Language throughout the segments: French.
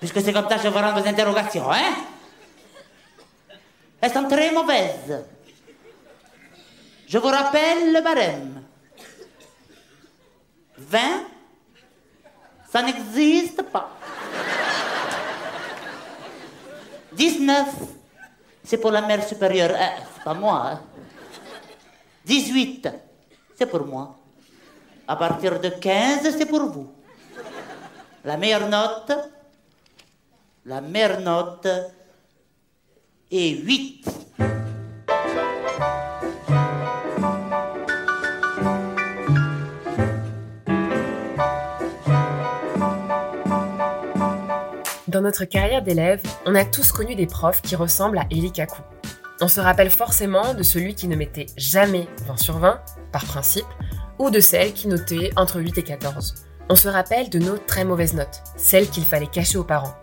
Puisque c'est comme ça que je vous rends vos interrogations, hein? Elles sont très mauvaises. Je vous rappelle le barème. 20, ça n'existe pas. 19, c'est pour la mère supérieure. Eh, c'est pas moi. Hein. 18, c'est pour moi. À partir de 15, c'est pour vous. La meilleure note, la meilleure note est 8. Dans notre carrière d'élève, on a tous connu des profs qui ressemblent à Eli Kaku. On se rappelle forcément de celui qui ne mettait jamais 20 sur 20, par principe, ou de celle qui notait entre 8 et 14. On se rappelle de nos très mauvaises notes, celles qu'il fallait cacher aux parents.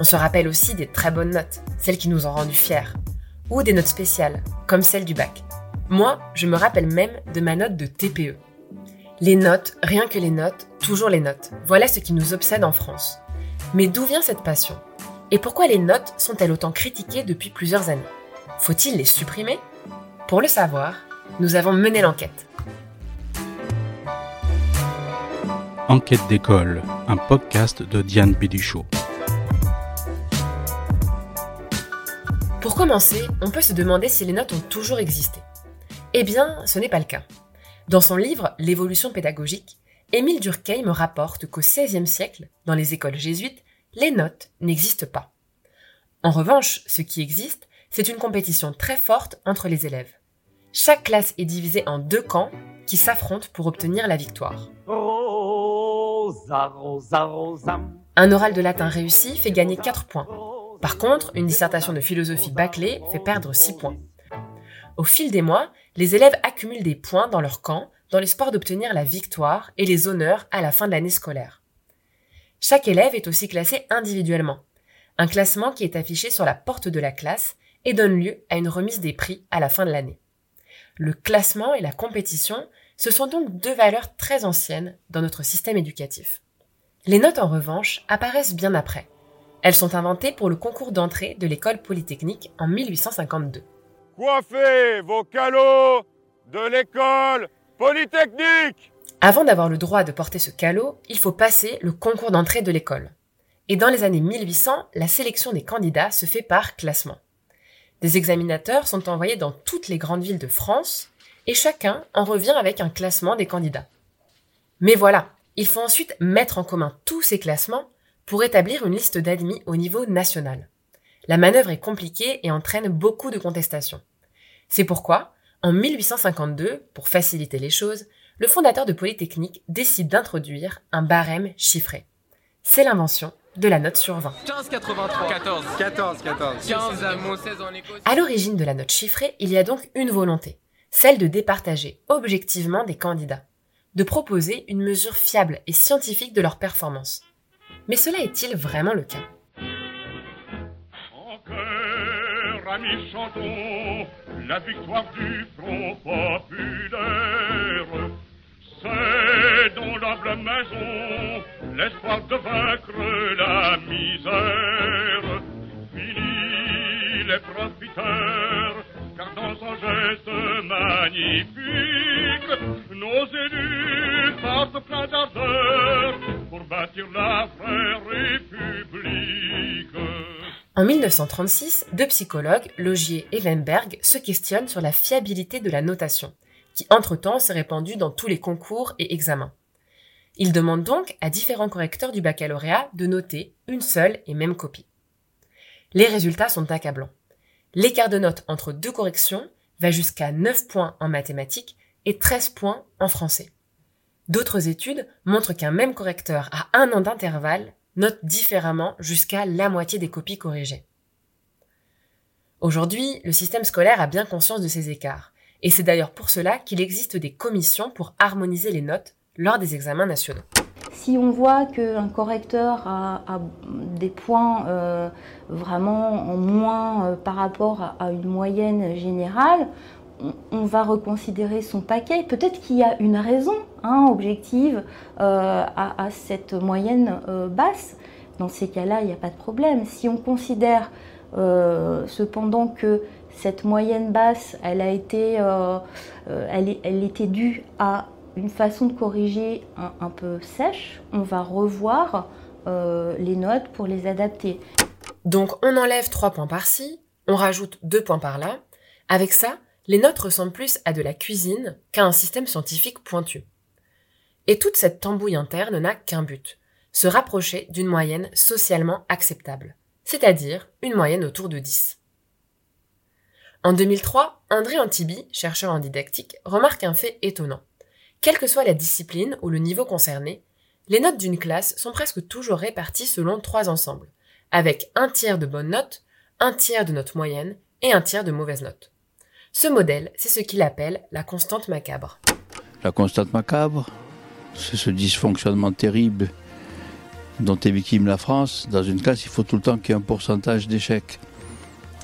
On se rappelle aussi des très bonnes notes, celles qui nous ont rendus fiers, ou des notes spéciales, comme celle du bac. Moi, je me rappelle même de ma note de TPE. Les notes, rien que les notes, toujours les notes. Voilà ce qui nous obsède en France. Mais d'où vient cette passion? Et pourquoi les notes sont-elles autant critiquées depuis plusieurs années? Faut-il les supprimer? Pour le savoir, nous avons mené l'enquête. Enquête d'école, un podcast de Diane Bidichot. Pour commencer, on peut se demander si les notes ont toujours existé. Eh bien, ce n'est pas le cas. Dans son livre L'évolution pédagogique, Émile Durkheim rapporte qu'au XVIe siècle, dans les écoles jésuites, les notes n'existent pas. En revanche, ce qui existe, c'est une compétition très forte entre les élèves. Chaque classe est divisée en deux camps qui s'affrontent pour obtenir la victoire. Un oral de latin réussi fait gagner 4 points. Par contre, une dissertation de philosophie bâclée fait perdre 6 points. Au fil des mois, les élèves accumulent des points dans leur camp dans l'espoir d'obtenir la victoire et les honneurs à la fin de l'année scolaire. Chaque élève est aussi classé individuellement, un classement qui est affiché sur la porte de la classe et donne lieu à une remise des prix à la fin de l'année. Le classement et la compétition, ce sont donc deux valeurs très anciennes dans notre système éducatif. Les notes en revanche apparaissent bien après. Elles sont inventées pour le concours d'entrée de l'école polytechnique en 1852. Coiffez vos calots de l'école Polytechnique Avant d'avoir le droit de porter ce calot, il faut passer le concours d'entrée de l'école. Et dans les années 1800, la sélection des candidats se fait par classement. Des examinateurs sont envoyés dans toutes les grandes villes de France et chacun en revient avec un classement des candidats. Mais voilà, il faut ensuite mettre en commun tous ces classements pour établir une liste d'admis au niveau national. La manœuvre est compliquée et entraîne beaucoup de contestations. C'est pourquoi en 1852, pour faciliter les choses, le fondateur de Polytechnique décide d'introduire un barème chiffré. C'est l'invention de la note sur 20. 15,83. 14. 14, 14. 15, 16 en éco. À l'origine de la note chiffrée, il y a donc une volonté, celle de départager objectivement des candidats, de proposer une mesure fiable et scientifique de leur performance. Mais cela est-il vraiment le cas? Amis, chantons la victoire du front populaire. C'est dans l'humble maison l'espoir de vaincre la misère. Fini les profiteurs, car dans son geste magnifique, nos élus partent plein d'ardeur En 1936, deux psychologues, Logier et Weinberg, se questionnent sur la fiabilité de la notation, qui entre-temps s'est répandue dans tous les concours et examens. Ils demandent donc à différents correcteurs du baccalauréat de noter une seule et même copie. Les résultats sont accablants. L'écart de notes entre deux corrections va jusqu'à 9 points en mathématiques et 13 points en français. D'autres études montrent qu'un même correcteur à un an d'intervalle note différemment jusqu'à la moitié des copies corrigées. Aujourd'hui, le système scolaire a bien conscience de ces écarts, et c'est d'ailleurs pour cela qu'il existe des commissions pour harmoniser les notes lors des examens nationaux. Si on voit qu'un correcteur a, des points euh, vraiment en moins euh, par rapport à, une moyenne générale, on, va reconsidérer son paquet. Peut-être qu'il y a une raison hein, objective euh, à, cette moyenne euh, basse, dans ces cas-là, il n'y a pas de problème. Si on considère euh, cependant que cette moyenne basse, elle a été, elle, était due à une façon de corriger un, peu sèche, on va revoir les notes pour les adapter. Donc on enlève 3 points par-ci, on rajoute 2 points par-là. Avec ça, les notes ressemblent plus à de la cuisine qu'à un système scientifique pointu. Et toute cette tambouille interne n'a qu'un but, se rapprocher d'une moyenne socialement acceptable, c'est-à-dire une moyenne autour de 10. En 2003, André Antibi, chercheur en didactique, remarque un fait étonnant. Quelle que soit la discipline ou le niveau concerné, les notes d'une classe sont presque toujours réparties selon trois ensembles, avec un tiers de bonnes notes, un tiers de notes moyennes et un tiers de mauvaises notes. Ce modèle, c'est ce qu'il appelle la constante macabre. La constante macabre, c'est ce dysfonctionnement terrible dont est victime la France. Dans une classe, il faut tout le temps qu'il y ait un pourcentage d'échecs.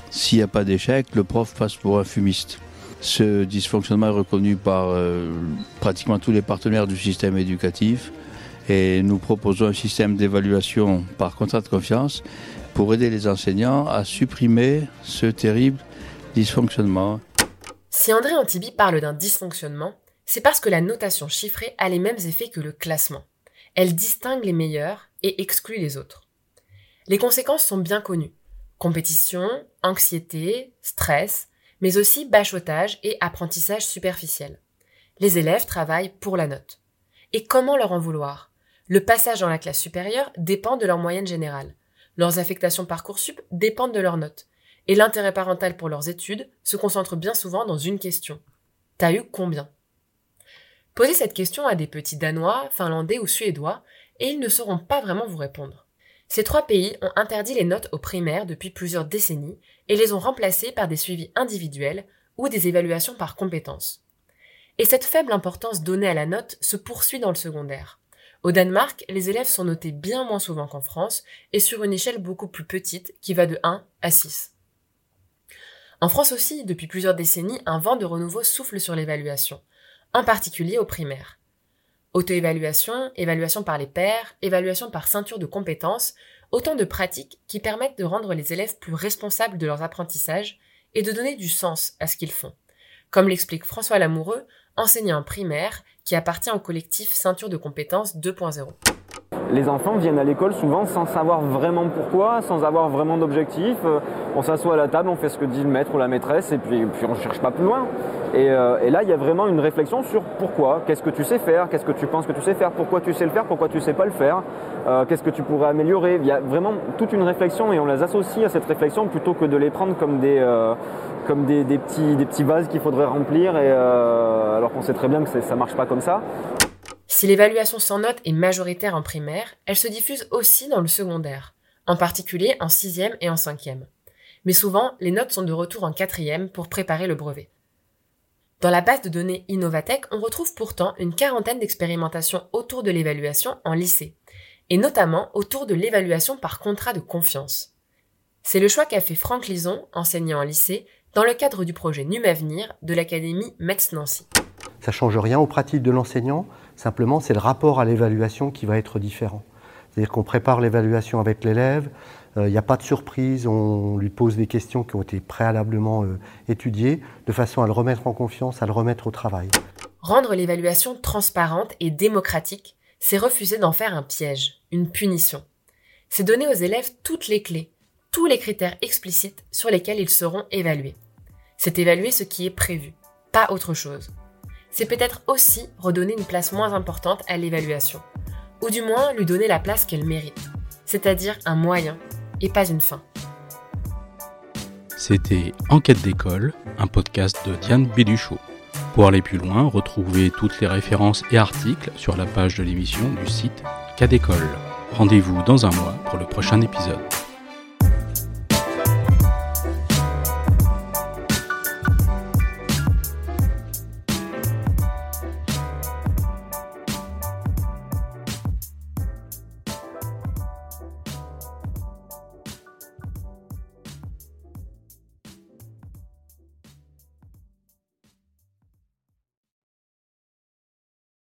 S'il n'y a pas d'échecs, le prof passe pour un fumiste. Ce dysfonctionnement est reconnu par euh, pratiquement tous les partenaires du système éducatif et nous proposons un système d'évaluation par contrat de confiance pour aider les enseignants à supprimer ce terrible dysfonctionnement. Si André Antibi parle d'un dysfonctionnement, c'est parce que la notation chiffrée a les mêmes effets que le classement. Elle distingue les meilleurs et exclut les autres. Les conséquences sont bien connues. Compétition, anxiété, stress, mais aussi bachotage et apprentissage superficiel. Les élèves travaillent pour la note. Et comment leur en vouloir? Le passage dans la classe supérieure dépend de leur moyenne générale. Leurs affectations Parcoursup dépendent de leurs notes. Et l'intérêt parental pour leurs études se concentre bien souvent dans une question. T'as eu combien? Posez cette question à des petits Danois, Finlandais ou Suédois, et ils ne sauront pas vraiment vous répondre. Ces trois pays ont interdit les notes aux primaires depuis plusieurs décennies et les ont remplacées par des suivis individuels ou des évaluations par compétences. Et cette faible importance donnée à la note se poursuit dans le secondaire. Au Danemark, les élèves sont notés bien moins souvent qu'en France et sur une échelle beaucoup plus petite qui va de 1 à 6. En France aussi, depuis plusieurs décennies, un vent de renouveau souffle sur l'évaluation en particulier au primaire. Auto-évaluation, évaluation par les pairs, évaluation par ceinture de compétences, autant de pratiques qui permettent de rendre les élèves plus responsables de leurs apprentissages et de donner du sens à ce qu'ils font. Comme l'explique François Lamoureux, enseignant primaire qui appartient au collectif Ceinture de compétences 2.0. Les enfants viennent à l'école souvent sans savoir vraiment pourquoi, sans avoir vraiment d'objectif. Euh, on s'assoit à la table, on fait ce que dit le maître ou la maîtresse et puis, on ne cherche pas plus loin. Euh, et, là, il y a vraiment une réflexion sur pourquoi, qu'est-ce que tu sais faire, qu'est-ce que tu penses que tu sais faire, pourquoi tu sais le faire, pourquoi tu ne sais pas le faire, euh, qu'est-ce que tu pourrais améliorer? Il y a vraiment toute une réflexion et on les associe à cette réflexion plutôt que de les prendre comme des, petits, vases qu'il faudrait remplir, alors qu'on sait très bien que ça ne marche pas comme ça. Si l'évaluation sans note est majoritaire en primaire, elle se diffuse aussi dans le secondaire, en particulier en sixième et en cinquième. Mais souvent, les notes sont de retour en quatrième pour préparer le brevet. Dans la base de données Innovatech, on retrouve pourtant une quarantaine d'expérimentations autour de l'évaluation en lycée, et notamment autour de l'évaluation par contrat de confiance. C'est le choix qu'a fait Franck Lison, enseignant en lycée, dans le cadre du projet NUMAvenir de l'Académie Metz-Nancy. Ça change rien aux pratiques de l'enseignant, Simplement, c'est le rapport à l'évaluation qui va être différent. C'est-à-dire qu'on prépare l'évaluation avec l'élève, il euh, n'y a pas de surprise, on lui pose des questions qui ont été préalablement euh, étudiées, de façon à le remettre en confiance, à le remettre au travail. Rendre l'évaluation transparente et démocratique, c'est refuser d'en faire un piège, une punition. C'est donner aux élèves toutes les clés, tous les critères explicites sur lesquels ils seront évalués. C'est évaluer ce qui est prévu, pas autre chose c'est peut-être aussi redonner une place moins importante à l'évaluation, ou du moins lui donner la place qu'elle mérite, c'est-à-dire un moyen et pas une fin. C'était Enquête d'école, un podcast de Diane Béduchot. Pour aller plus loin, retrouvez toutes les références et articles sur la page de l'émission du site Cas d'école. Rendez-vous dans un mois pour le prochain épisode.